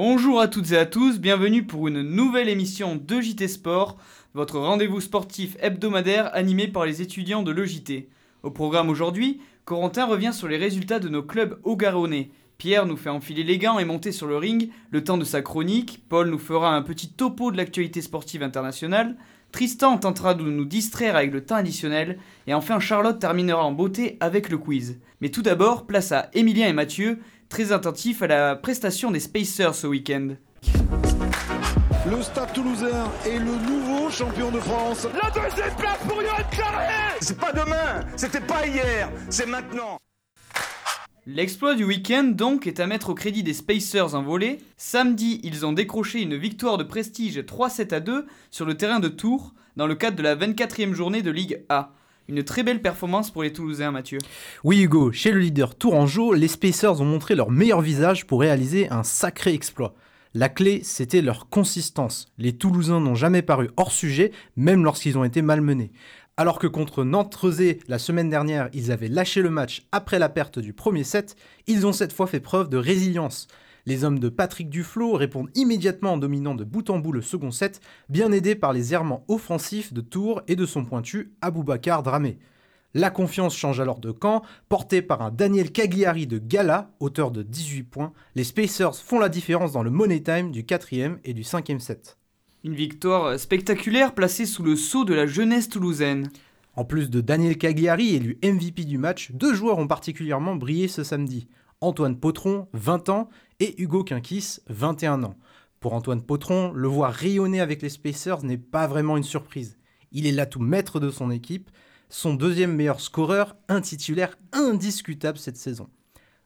Bonjour à toutes et à tous, bienvenue pour une nouvelle émission de JT Sport, votre rendez-vous sportif hebdomadaire animé par les étudiants de l'EJT. Au programme aujourd'hui, Corentin revient sur les résultats de nos clubs haut-garonnais. Pierre nous fait enfiler les gants et monter sur le ring le temps de sa chronique. Paul nous fera un petit topo de l'actualité sportive internationale. Tristan tentera de nous distraire avec le temps additionnel. Et enfin, Charlotte terminera en beauté avec le quiz. Mais tout d'abord, place à Emilien et Mathieu très attentif à la prestation des Spacers ce week-end. Le Stade Toulousain est le nouveau champion de France. La deuxième place pour Yoann Carré C'est pas demain, c'était pas hier, c'est maintenant. L'exploit du week-end donc est à mettre au crédit des Spacers en volée. Samedi, ils ont décroché une victoire de prestige 3-7 à 2 sur le terrain de Tours dans le cadre de la 24e journée de Ligue A. Une très belle performance pour les Toulousains, Mathieu. Oui, Hugo, chez le leader Tourangeau, les Spacers ont montré leur meilleur visage pour réaliser un sacré exploit. La clé, c'était leur consistance. Les Toulousains n'ont jamais paru hors sujet, même lorsqu'ils ont été malmenés. Alors que contre Nantes-Rezé, la semaine dernière, ils avaient lâché le match après la perte du premier set, ils ont cette fois fait preuve de résilience. Les hommes de Patrick Duflo répondent immédiatement en dominant de bout en bout le second set, bien aidés par les errements offensifs de Tours et de son pointu Aboubakar Dramé. La confiance change alors de camp, porté par un Daniel Cagliari de Gala, auteur de 18 points. Les Spacers font la différence dans le money time du 4 et du 5 set. Une victoire spectaculaire placée sous le sceau de la jeunesse toulousaine. En plus de Daniel Cagliari, élu MVP du match, deux joueurs ont particulièrement brillé ce samedi. Antoine Potron, 20 ans, et Hugo Quinquis, 21 ans. Pour Antoine Potron, le voir rayonner avec les Spacers n'est pas vraiment une surprise. Il est l'atout maître de son équipe, son deuxième meilleur scoreur, un titulaire indiscutable cette saison.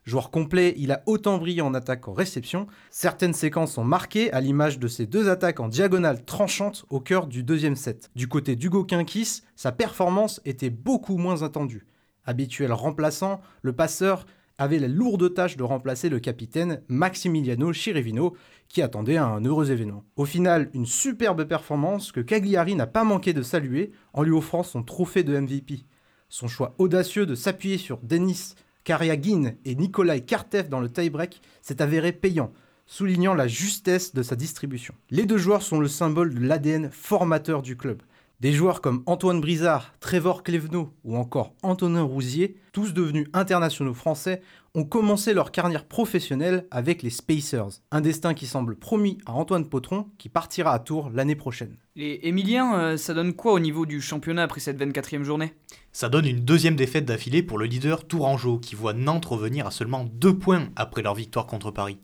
Joueur complet, il a autant brillé en attaque qu'en réception. Certaines séquences sont marquées à l'image de ses deux attaques en diagonale tranchante au cœur du deuxième set. Du côté d'Hugo Quinquis, sa performance était beaucoup moins attendue. Habituel remplaçant, le passeur avait la lourde tâche de remplacer le capitaine Maximiliano Chirivino, qui attendait un heureux événement. Au final, une superbe performance que Cagliari n'a pas manqué de saluer en lui offrant son trophée de MVP. Son choix audacieux de s'appuyer sur Denis Kariagin et Nikolai Kartev dans le tie-break s'est avéré payant, soulignant la justesse de sa distribution. Les deux joueurs sont le symbole de l'ADN formateur du club. Des joueurs comme Antoine Brizard, Trevor Clevenot ou encore Antonin Rousier, tous devenus internationaux français, ont commencé leur carrière professionnelle avec les Spacers. Un destin qui semble promis à Antoine Potron qui partira à Tours l'année prochaine. Et Emilien, euh, ça donne quoi au niveau du championnat après cette 24e journée? Ça donne une deuxième défaite d'affilée pour le leader Tourangeau qui voit Nantes revenir à seulement deux points après leur victoire contre Paris.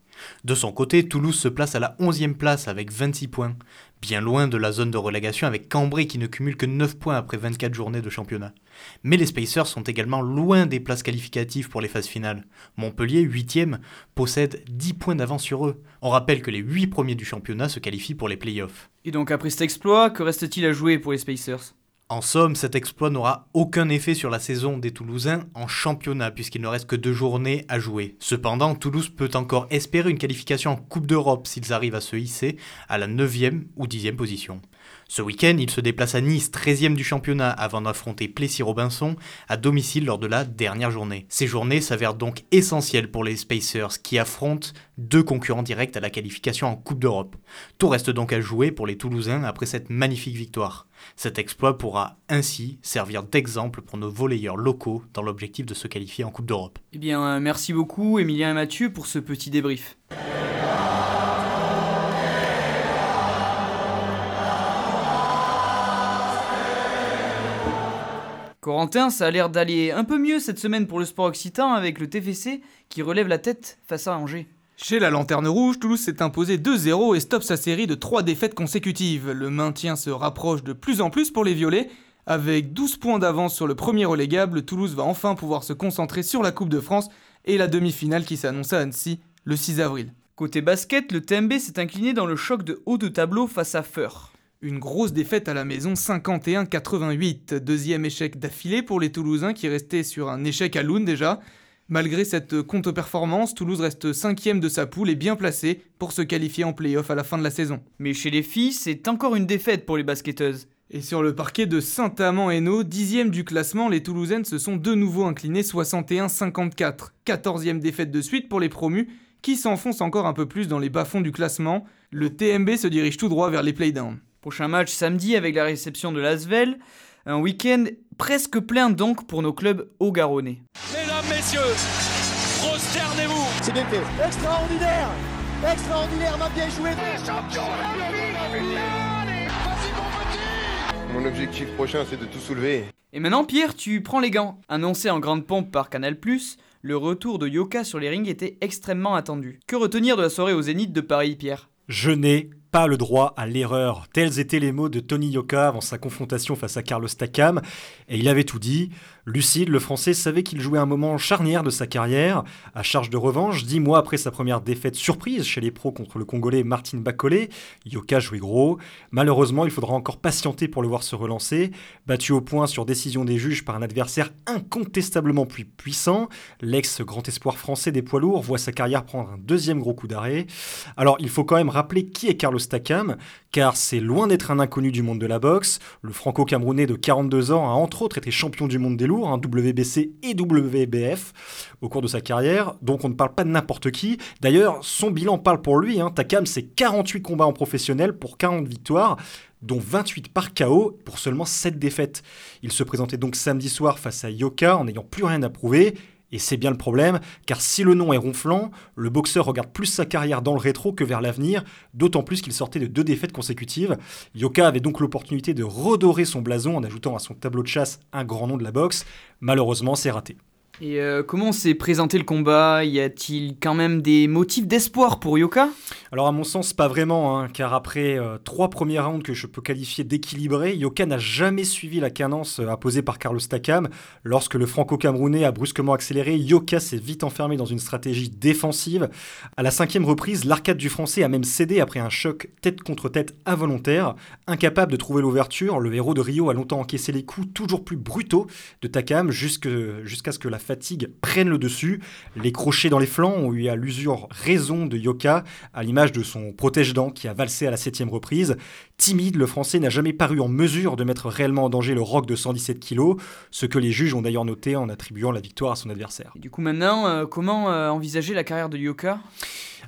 De son côté, Toulouse se place à la 11e place avec 26 points, bien loin de la zone de relégation avec Cambrai qui ne cumule que 9 points après 24 journées de championnat. Mais les Spacers sont également loin des places qualificatives pour les phases finales. Montpellier, 8e, possède 10 points d'avance sur eux. On rappelle que les 8 premiers du championnat se qualifient pour les playoffs. Et donc après cet exploit, que reste-t-il à jouer pour les Spacers? En somme, cet exploit n'aura aucun effet sur la saison des Toulousains en championnat puisqu'il ne reste que deux journées à jouer. Cependant, Toulouse peut encore espérer une qualification en Coupe d'Europe s'ils arrivent à se hisser à la 9e ou 10e position. Ce week-end, il se déplace à Nice, 13e du championnat, avant d'affronter Plessis-Robinson à domicile lors de la dernière journée. Ces journées s'avèrent donc essentielles pour les Spacers qui affrontent deux concurrents directs à la qualification en Coupe d'Europe. Tout reste donc à jouer pour les Toulousains après cette magnifique victoire. Cet exploit pourra ainsi servir d'exemple pour nos volleyeurs locaux dans l'objectif de se qualifier en Coupe d'Europe. Eh bien, euh, merci beaucoup Emilien et Mathieu pour ce petit débrief. Corentin, ça a l'air d'aller un peu mieux cette semaine pour le sport occitan avec le TFC qui relève la tête face à Angers. Chez la Lanterne Rouge, Toulouse s'est imposé 2-0 et stoppe sa série de 3 défaites consécutives. Le maintien se rapproche de plus en plus pour les Violets. Avec 12 points d'avance sur le premier relégable, Toulouse va enfin pouvoir se concentrer sur la Coupe de France et la demi-finale qui s'annonce à Annecy le 6 avril. Côté basket, le TMB s'est incliné dans le choc de haut de tableau face à Feur. Une grosse défaite à la maison 51-88, deuxième échec d'affilée pour les Toulousains qui restaient sur un échec à Loun déjà. Malgré cette contre-performance, Toulouse reste cinquième de sa poule et bien placé pour se qualifier en play-off à la fin de la saison. Mais chez les filles, c'est encore une défaite pour les basketteuses. Et sur le parquet de Saint-Amand-Hainaut, dixième du classement, les Toulousaines se sont de nouveau inclinées 61-54. Quatorzième défaite de suite pour les promus qui s'enfonce encore un peu plus dans les bas-fonds du classement. Le TMB se dirige tout droit vers les playdowns. Prochain match samedi avec la réception de l'Asvel. Un week-end presque plein donc pour nos clubs haut-garonnais. Mesdames, messieurs, prosternez-vous C'est bien fait. Extraordinaire Extraordinaire, m'a bien joué Mon objectif prochain, c'est de tout soulever. Et maintenant, Pierre, tu prends les gants. Annoncé en grande pompe par Canal+, le retour de Yoka sur les rings était extrêmement attendu. Que retenir de la soirée au Zénith de Paris, Pierre? Je n'ai pas le droit à l'erreur. Tels étaient les mots de Tony Yoka avant sa confrontation face à Carlos Takam, et il avait tout dit. Lucide, le Français savait qu'il jouait un moment charnière de sa carrière. À charge de revanche, dix mois après sa première défaite surprise chez les pros contre le Congolais Martin Bacolé, Yoka jouait gros. Malheureusement, il faudra encore patienter pour le voir se relancer. Battu au point sur décision des juges par un adversaire incontestablement plus puissant, l'ex-grand espoir français des poids lourds voit sa carrière prendre un deuxième gros coup d'arrêt. Alors, il faut quand même rappeler qui est Carlos Takam, car c'est loin d'être un inconnu du monde de la boxe. Le franco-camerounais de 42 ans a entre autres été champion du monde des lourds un WBC et WBF au cours de sa carrière, donc on ne parle pas de n'importe qui. D'ailleurs, son bilan parle pour lui. Hein. Takam, c'est 48 combats en professionnel pour 40 victoires dont 28 par KO pour seulement 7 défaites. Il se présentait donc samedi soir face à Yoka en n'ayant plus rien à prouver. Et c'est bien le problème, car si le nom est ronflant, le boxeur regarde plus sa carrière dans le rétro que vers l'avenir, d'autant plus qu'il sortait de deux défaites consécutives. Yoka avait donc l'opportunité de redorer son blason en ajoutant à son tableau de chasse un grand nom de la boxe. Malheureusement, c'est raté. Et euh, comment s'est présenté le combat? Y a-t-il quand même des motifs d'espoir pour Yoka? Alors à mon sens, pas vraiment, hein, car après euh, trois premiers rounds que je peux qualifier d'équilibrés, Yoka n'a jamais suivi la cadence euh, imposée par Carlos Takam. Lorsque le franco-camerounais a brusquement accéléré, Yoka s'est vite enfermé dans une stratégie défensive. À la cinquième reprise, l'arcade du français a même cédé après un choc tête contre tête involontaire. Incapable de trouver l'ouverture, le héros de Rio a longtemps encaissé les coups toujours plus brutaux de Takam jusqu'à ce que la fatigue prennent le dessus. Les crochets dans les flancs ont eu à l'usure raison de Yoka, à l'image de son protège-dents qui a valsé à la septième reprise. Timide, le français n'a jamais paru en mesure de mettre réellement en danger le rock de 117 kg, ce que les juges ont d'ailleurs noté en attribuant la victoire à son adversaire. du coup maintenant, euh, comment euh, envisager la carrière de Yoka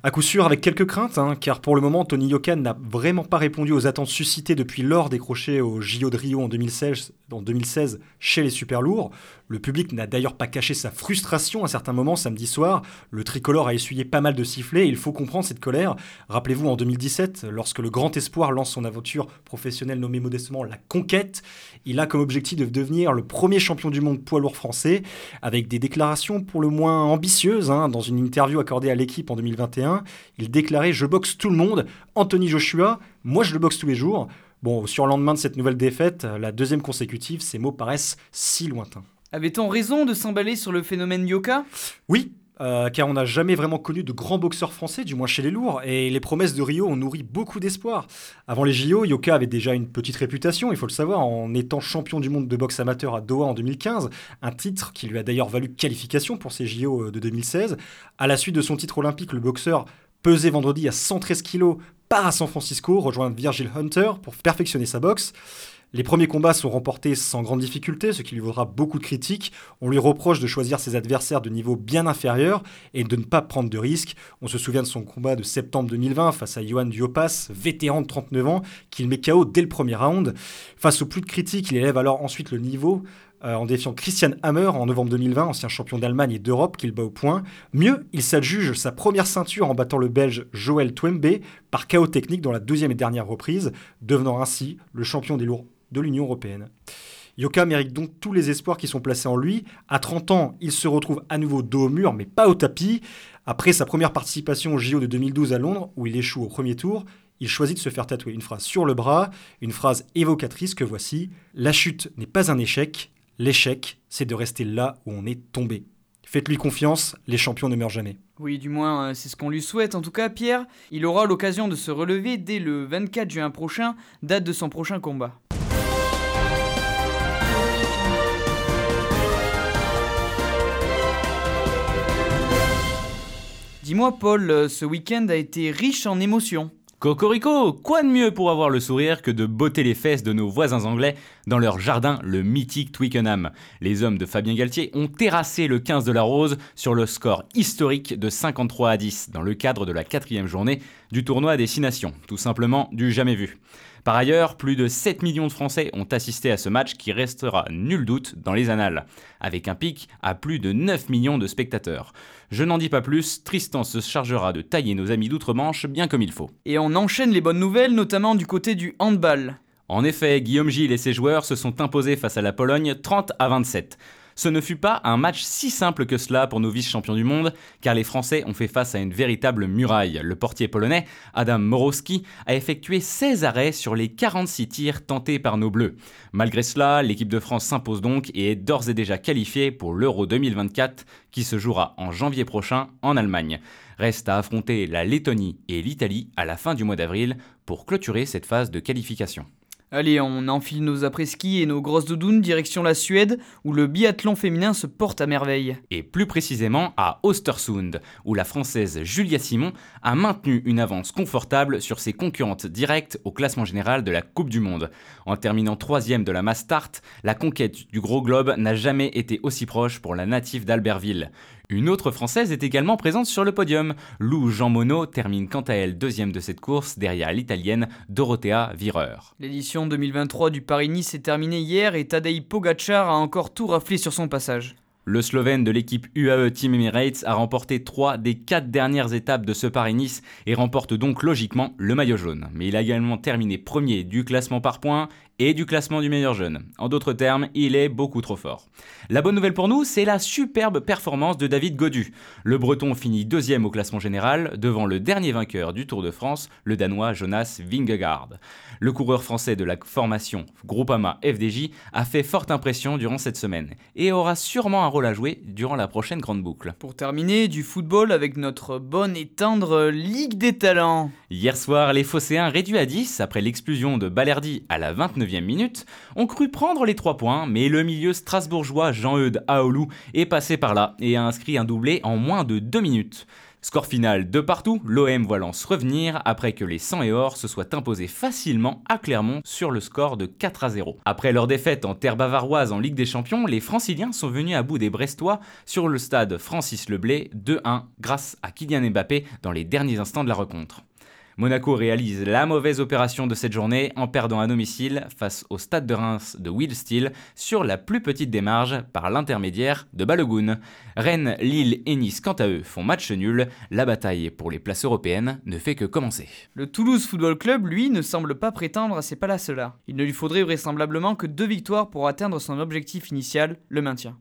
à coup sûr, avec quelques craintes, hein, car pour le moment, Tony Yoka n'a vraiment pas répondu aux attentes suscitées depuis l'or décroché au JO de Rio en 2016, en 2016 chez les super lourds. Le public n'a d'ailleurs pas caché sa frustration à certains moments samedi soir. Le tricolore a essuyé pas mal de sifflets et il faut comprendre cette colère. Rappelez-vous en 2017, lorsque le grand espoir lance son aventure professionnelle nommée modestement la Conquête, il a comme objectif de devenir le premier champion du monde poids lourd français, avec des déclarations pour le moins ambitieuses. Hein. Dans une interview accordée à l'équipe en 2021, il déclarait Je boxe tout le monde, Anthony Joshua, moi je le boxe tous les jours. Bon, sur le lendemain de cette nouvelle défaite, la deuxième consécutive, ces mots paraissent si lointains. Avait-on raison de s'emballer sur le phénomène Yoka? Oui, euh, car on n'a jamais vraiment connu de grands boxeurs français, du moins chez les lourds, et les promesses de Rio ont nourri beaucoup d'espoir. Avant les JO, Yoka avait déjà une petite réputation, il faut le savoir, en étant champion du monde de boxe amateur à Doha en 2015, un titre qui lui a d'ailleurs valu qualification pour ces JO de 2016. À la suite de son titre olympique, le boxeur pesé vendredi à 113 kg part à San Francisco rejoindre Virgil Hunter pour perfectionner sa boxe. Les premiers combats sont remportés sans grande difficulté, ce qui lui vaudra beaucoup de critiques. On lui reproche de choisir ses adversaires de niveau bien inférieur et de ne pas prendre de risques. On se souvient de son combat de septembre 2020 face à Johan Diopas, vétéran de 39 ans, qu'il met KO dès le premier round. Face au plus de critiques, il élève alors ensuite le niveau euh, en défiant Christian Hammer en novembre 2020, ancien champion d'Allemagne et d'Europe, qu'il bat au point. Mieux, il s'adjuge sa première ceinture en battant le Belge Joël Twembe par chaos technique dans la deuxième et dernière reprise, devenant ainsi le champion des lourds de l'Union européenne. Yoka mérite donc tous les espoirs qui sont placés en lui. À 30 ans, il se retrouve à nouveau dos au mur, mais pas au tapis. Après sa première participation au JO de 2012 à Londres, où il échoue au premier tour, il choisit de se faire tatouer une phrase sur le bras, une phrase évocatrice que voici La chute n'est pas un échec, l'échec, c'est de rester là où on est tombé. Faites-lui confiance, les champions ne meurent jamais. Oui, du moins, euh, c'est ce qu'on lui souhaite. En tout cas, Pierre, il aura l'occasion de se relever dès le 24 juin prochain, date de son prochain combat. Dis-moi, Paul, euh, ce week-end a été riche en émotions. Cocorico, quoi de mieux pour avoir le sourire que de botter les fesses de nos voisins anglais dans leur jardin, le mythique Twickenham? Les hommes de Fabien Galtier ont terrassé le 15 de la Rose sur le score historique de 53 à 10 dans le cadre de la quatrième journée du tournoi des Six Nations, tout simplement du jamais vu. Par ailleurs, plus de 7 millions de Français ont assisté à ce match qui restera nul doute dans les annales, avec un pic à plus de 9 millions de spectateurs. Je n'en dis pas plus, Tristan se chargera de tailler nos amis d'outre-Manche bien comme il faut. Et on enchaîne les bonnes nouvelles, notamment du côté du handball. En effet, Guillaume Gilles et ses joueurs se sont imposés face à la Pologne 30 à 27. Ce ne fut pas un match si simple que cela pour nos vice-champions du monde, car les Français ont fait face à une véritable muraille. Le portier polonais, Adam Morowski, a effectué 16 arrêts sur les 46 tirs tentés par nos Bleus. Malgré cela, l'équipe de France s'impose donc et est d'ores et déjà qualifiée pour l'Euro 2024 qui se jouera en janvier prochain en Allemagne. Reste à affronter la Lettonie et l'Italie à la fin du mois d'avril pour clôturer cette phase de qualification. Allez, on enfile nos après-ski et nos grosses doudounes direction la Suède, où le biathlon féminin se porte à merveille. Et plus précisément à Ostersund, où la Française Julia Simon a maintenu une avance confortable sur ses concurrentes directes au classement général de la Coupe du Monde. En terminant troisième de la mass la conquête du gros globe n'a jamais été aussi proche pour la native d'Albertville. Une autre Française est également présente sur le podium. Lou Jean Monod termine quant à elle deuxième de cette course derrière l'Italienne Dorothea Virer. L'édition 2023 du Paris-Nice est terminée hier et Tadej Pogacar a encore tout raflé sur son passage. Le Slovène de l'équipe UAE Team Emirates a remporté trois des quatre dernières étapes de ce Paris-Nice et remporte donc logiquement le maillot jaune. Mais il a également terminé premier du classement par points et du classement du meilleur jeune. En d'autres termes, il est beaucoup trop fort. La bonne nouvelle pour nous, c'est la superbe performance de David Godu. Le Breton finit deuxième au classement général, devant le dernier vainqueur du Tour de France, le Danois Jonas Vingegaard. Le coureur français de la formation Groupama FDJ a fait forte impression durant cette semaine et aura sûrement un rôle à jouer durant la prochaine grande boucle. Pour terminer, du football avec notre bonne et tendre Ligue des Talents. Hier soir, les Phocéens réduits à 10 après l'explosion de Balerdi à la 29e minute ont cru prendre les 3 points, mais le milieu strasbourgeois Jean-Eudes Aoulou est passé par là et a inscrit un doublé en moins de 2 minutes. Score final de partout, l'OM voit Lens revenir après que les 100 et or se soient imposés facilement à Clermont sur le score de 4 à 0. Après leur défaite en terre bavaroise en Ligue des Champions, les Franciliens sont venus à bout des Brestois sur le stade Francis Leblé 2-1 grâce à Kylian Mbappé dans les derniers instants de la rencontre. Monaco réalise la mauvaise opération de cette journée en perdant à domicile face au stade de Reims de Will Steele sur la plus petite marges par l'intermédiaire de Balogun. Rennes, Lille et Nice, quant à eux, font match nul. La bataille pour les places européennes ne fait que commencer. Le Toulouse Football Club, lui, ne semble pas prétendre à ces palaces-là. Il ne lui faudrait vraisemblablement que deux victoires pour atteindre son objectif initial, le maintien.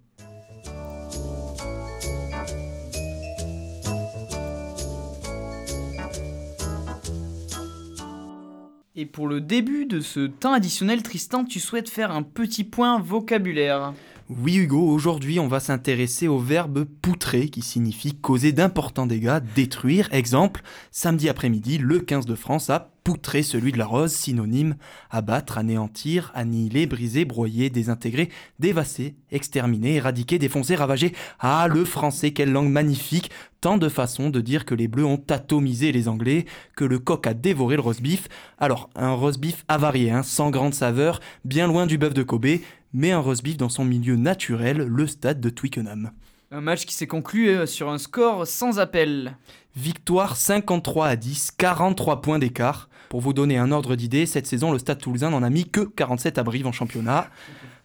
Et pour le début de ce temps additionnel, Tristan, tu souhaites faire un petit point vocabulaire. Oui Hugo, aujourd'hui on va s'intéresser au verbe poutrer qui signifie causer d'importants dégâts, détruire. Exemple, samedi après-midi, le 15 de France a poutré celui de la Rose, synonyme abattre, anéantir, annihiler, briser, broyer, désintégrer, dévasser, exterminer, éradiquer, défoncer, ravager. Ah, le français, quelle langue magnifique Tant de façons de dire que les Bleus ont atomisé les Anglais, que le coq a dévoré le roast beef. Alors, un roast beef avarié, hein, sans grande saveur, bien loin du bœuf de Kobe, mais un roast beef dans son milieu naturel, le stade de Twickenham. Un match qui s'est conclu euh, sur un score sans appel. Victoire 53 à 10, 43 points d'écart. Pour vous donner un ordre d'idée, cette saison, le Stade toulousain n'en a mis que 47 à en championnat.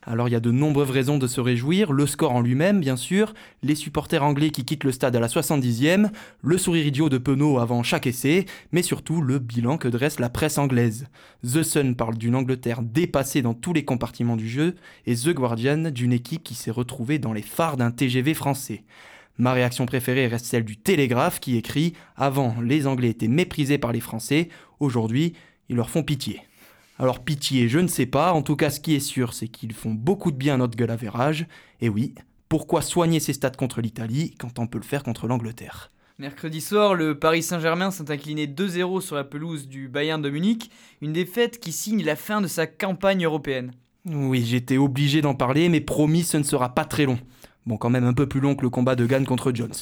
Alors il y a de nombreuses raisons de se réjouir, le score en lui-même bien sûr, les supporters anglais qui quittent le stade à la 70e, le sourire idiot de Penaud avant chaque essai, mais surtout le bilan que dresse la presse anglaise. The Sun parle d'une Angleterre dépassée dans tous les compartiments du jeu, et The Guardian d'une équipe qui s'est retrouvée dans les phares d'un TGV français. Ma réaction préférée reste celle du Télégraphe qui écrit Avant, les Anglais étaient méprisés par les Français, aujourd'hui, ils leur font pitié. Alors pitié, je ne sais pas, en tout cas ce qui est sûr, c'est qu'ils font beaucoup de bien à notre gueule à verrage. Et oui, pourquoi soigner ces stades contre l'Italie quand on peut le faire contre l'Angleterre? Mercredi soir, le Paris Saint-Germain s'est incliné 2-0 sur la pelouse du Bayern de Munich, une défaite qui signe la fin de sa campagne européenne. Oui, j'étais obligé d'en parler, mais promis, ce ne sera pas très long. Bon, quand même un peu plus long que le combat de Gann contre Jones.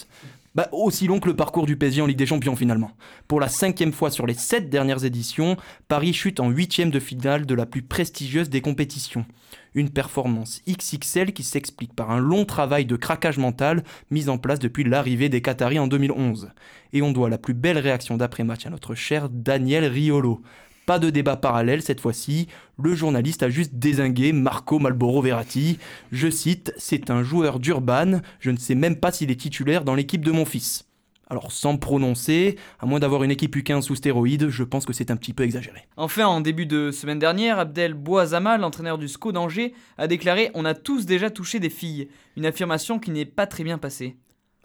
Bah, aussi long que le parcours du PSG en Ligue des Champions finalement. Pour la cinquième fois sur les sept dernières éditions, Paris chute en huitième de finale de la plus prestigieuse des compétitions. Une performance XXL qui s'explique par un long travail de craquage mental mis en place depuis l'arrivée des Qataris en 2011. Et on doit la plus belle réaction d'après-match à notre cher Daniel Riolo. Pas de débat parallèle cette fois-ci, le journaliste a juste désingué Marco Malboro Verratti. Je cite, c'est un joueur d'Urban, je ne sais même pas s'il est titulaire dans l'équipe de mon fils. Alors sans prononcer, à moins d'avoir une équipe U15 sous stéroïdes, je pense que c'est un petit peu exagéré. Enfin, en début de semaine dernière, Abdel Bouazama, l'entraîneur du SCO d'Angers, a déclaré On a tous déjà touché des filles. Une affirmation qui n'est pas très bien passée.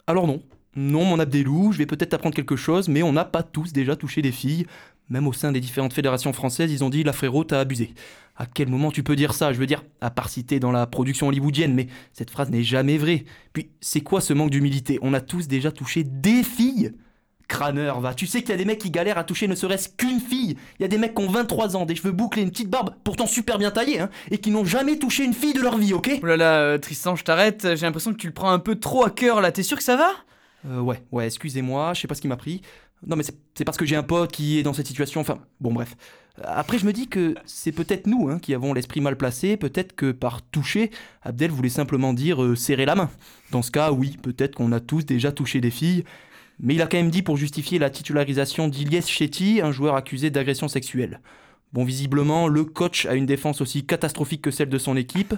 Alors non. Non, mon Abdelou, je vais peut-être t'apprendre quelque chose, mais on n'a pas tous déjà touché des filles. Même au sein des différentes fédérations françaises, ils ont dit la frérot, t'as abusé. À quel moment tu peux dire ça? Je veux dire, à part citer dans la production hollywoodienne, mais cette phrase n'est jamais vraie. Puis, c'est quoi ce manque d'humilité? On a tous déjà touché des filles Crâneur, va. Tu sais qu'il y a des mecs qui galèrent à toucher ne serait-ce qu'une fille. Il y a des mecs qui ont 23 ans, des cheveux bouclés, une petite barbe, pourtant super bien taillée, hein, et qui n'ont jamais touché une fille de leur vie, ok? Oh là là, euh, Tristan, je t'arrête. J'ai l'impression que tu le prends un peu trop à cœur là. T'es sûr que ça va? Euh, Ouais, ouais, excusez-moi, je sais pas ce qui m'a pris. Non, mais c'est parce que j'ai un pote qui est dans cette situation. Enfin, bon, bref. Après, je me dis que c'est peut-être nous hein, qui avons l'esprit mal placé. Peut-être que par toucher, Abdel voulait simplement dire euh, serrer la main. Dans ce cas, oui, peut-être qu'on a tous déjà touché des filles. Mais il a quand même dit pour justifier la titularisation d'Iliès Chetty, un joueur accusé d'agression sexuelle. Bon, visiblement, le coach a une défense aussi catastrophique que celle de son équipe.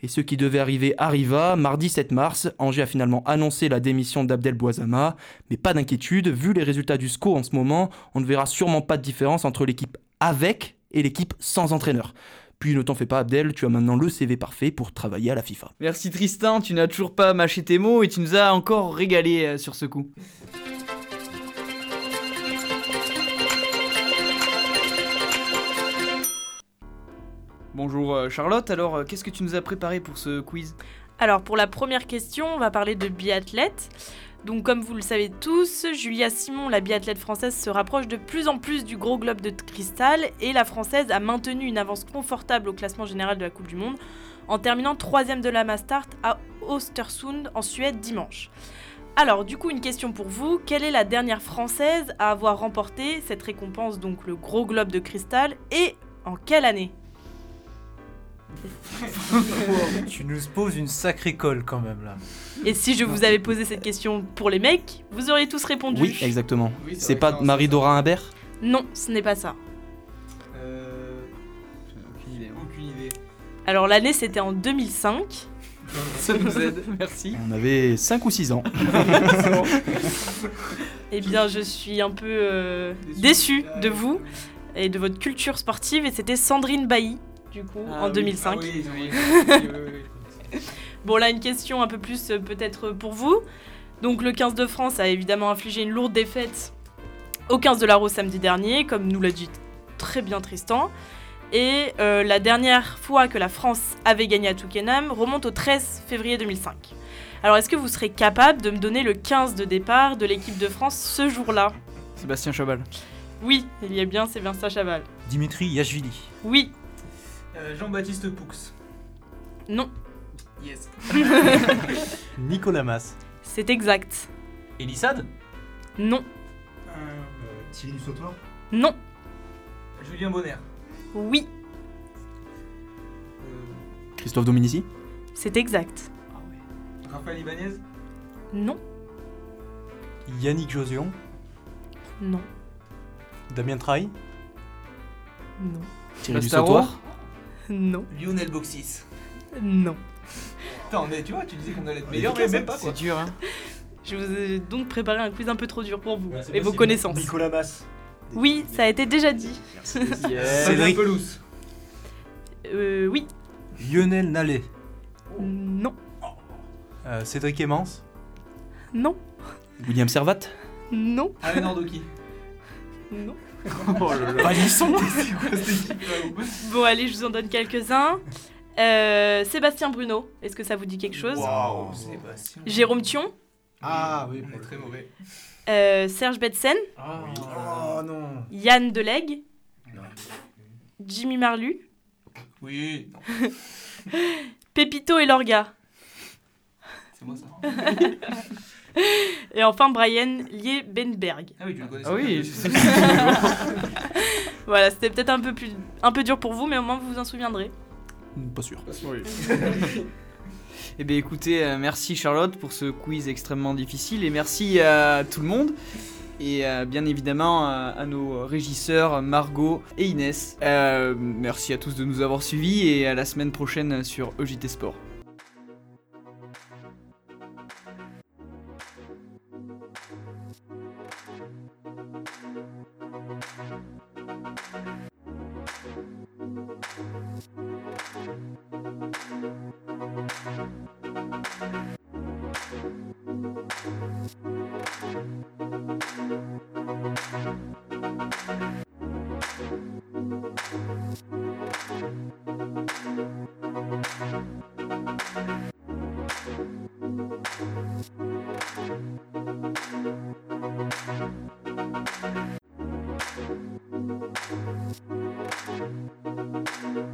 Et ce qui devait arriver arriva. Mardi 7 mars, Angers a finalement annoncé la démission d'Abdel Boisama. Mais pas d'inquiétude, vu les résultats du SCO en ce moment, on ne verra sûrement pas de différence entre l'équipe avec et l'équipe sans entraîneur. Puis ne t'en fais pas Abdel, tu as maintenant le CV parfait pour travailler à la FIFA. Merci Tristan, tu n'as toujours pas mâché tes mots et tu nous as encore régalé euh, sur ce coup. Bonjour euh, Charlotte, alors euh, qu'est-ce que tu nous as préparé pour ce quiz Alors pour la première question, on va parler de biathlète. Donc comme vous le savez tous, Julia Simon, la biathlète française, se rapproche de plus en plus du gros globe de cristal et la française a maintenu une avance confortable au classement général de la Coupe du Monde en terminant troisième de la Mastart à Östersund en Suède dimanche. Alors du coup une question pour vous, quelle est la dernière française à avoir remporté cette récompense, donc le gros globe de cristal, et en quelle année tu nous poses une sacrée colle quand même là. Et si je vous avais posé cette question pour les mecs, vous auriez tous répondu. Oui, exactement. c'est pas Marie-Dora Imbert Non, ce n'est pas ça. Euh... Aucune idée, aucune idée. Alors l'année c'était en 2005. Ça nous aide, merci. On avait 5 ou 6 ans. eh bien, je suis un peu euh, déçu de vous et de votre culture sportive. Et c'était Sandrine Bailly du coup, Ah en oui, 2005. ah oui, oui. Bon, là, une question un peu plus euh, peut-être pour vous. Donc, le 15 de France a évidemment infligé une lourde défaite au 15 de la Rose samedi dernier, comme nous l'a dit très bien Tristan. Et euh, la dernière fois que la France avait gagné à Twickenham remonte au 13 février 2005. Alors, est-ce que vous serez capable de me donner le 15 de départ de l'équipe de France ce jour-là? Sébastien Chabal. Oui, il y est bien, Vincent Chaval. Dimitri Yachvili. Oui, Euh, Jean-Baptiste Poux. non, Yes. Nicolas Mas. c'est exact. Elissade Non, Thierry Sautoir non, Julien Bonner. oui, Christophe Dominici c'est exact. Raphaël Ibanez Non, Yannick Josion. non, Damien Trahi. non, Thierry Dussautoir non, Lionel Boxis. non. Attends, mais tu vois, tu disais qu'on allait être meilleur, mais même pas, C'est dur, hein. Je vous ai donc préparé un quiz un peu trop dur pour vous et vos connaissances. Nicolas Mas. Oui, ça a été déjà dit. Cédric Pelouse. Euh, oui, Lionel Nallet. non, Euh, Cédric Emmans. non, William Servat non, Alain Ordoki. non. Oh là là. Équipe-là ou- Bon, allez, je vous en donne quelques-uns. Euh, Sébastien Bruno, est-ce que ça vous dit quelque chose? Waouh, Sébastien. Jérôme Thion, Ah oui. Est très mauvais. euh, Serge Betsen, Oh non. Yann Delegue, Jimmy Marlu, Oui, non, Pépito et Lorga. c'est moi ça. Et enfin Brian Liebenberg. Ah oui, tu le connais. Ah oui, Voilà, c'était peut-être un peu plus, un peu dur pour vous, mais au moins vous vous en souviendrez. Pas sûr. Eh bien écoutez, euh, merci Charlotte pour ce quiz extrêmement difficile et merci à tout le monde. Et euh, bien évidemment à, à nos régisseurs Margot et Inès. Euh, merci à tous de nous avoir suivis et à la semaine prochaine sur EJT Sport.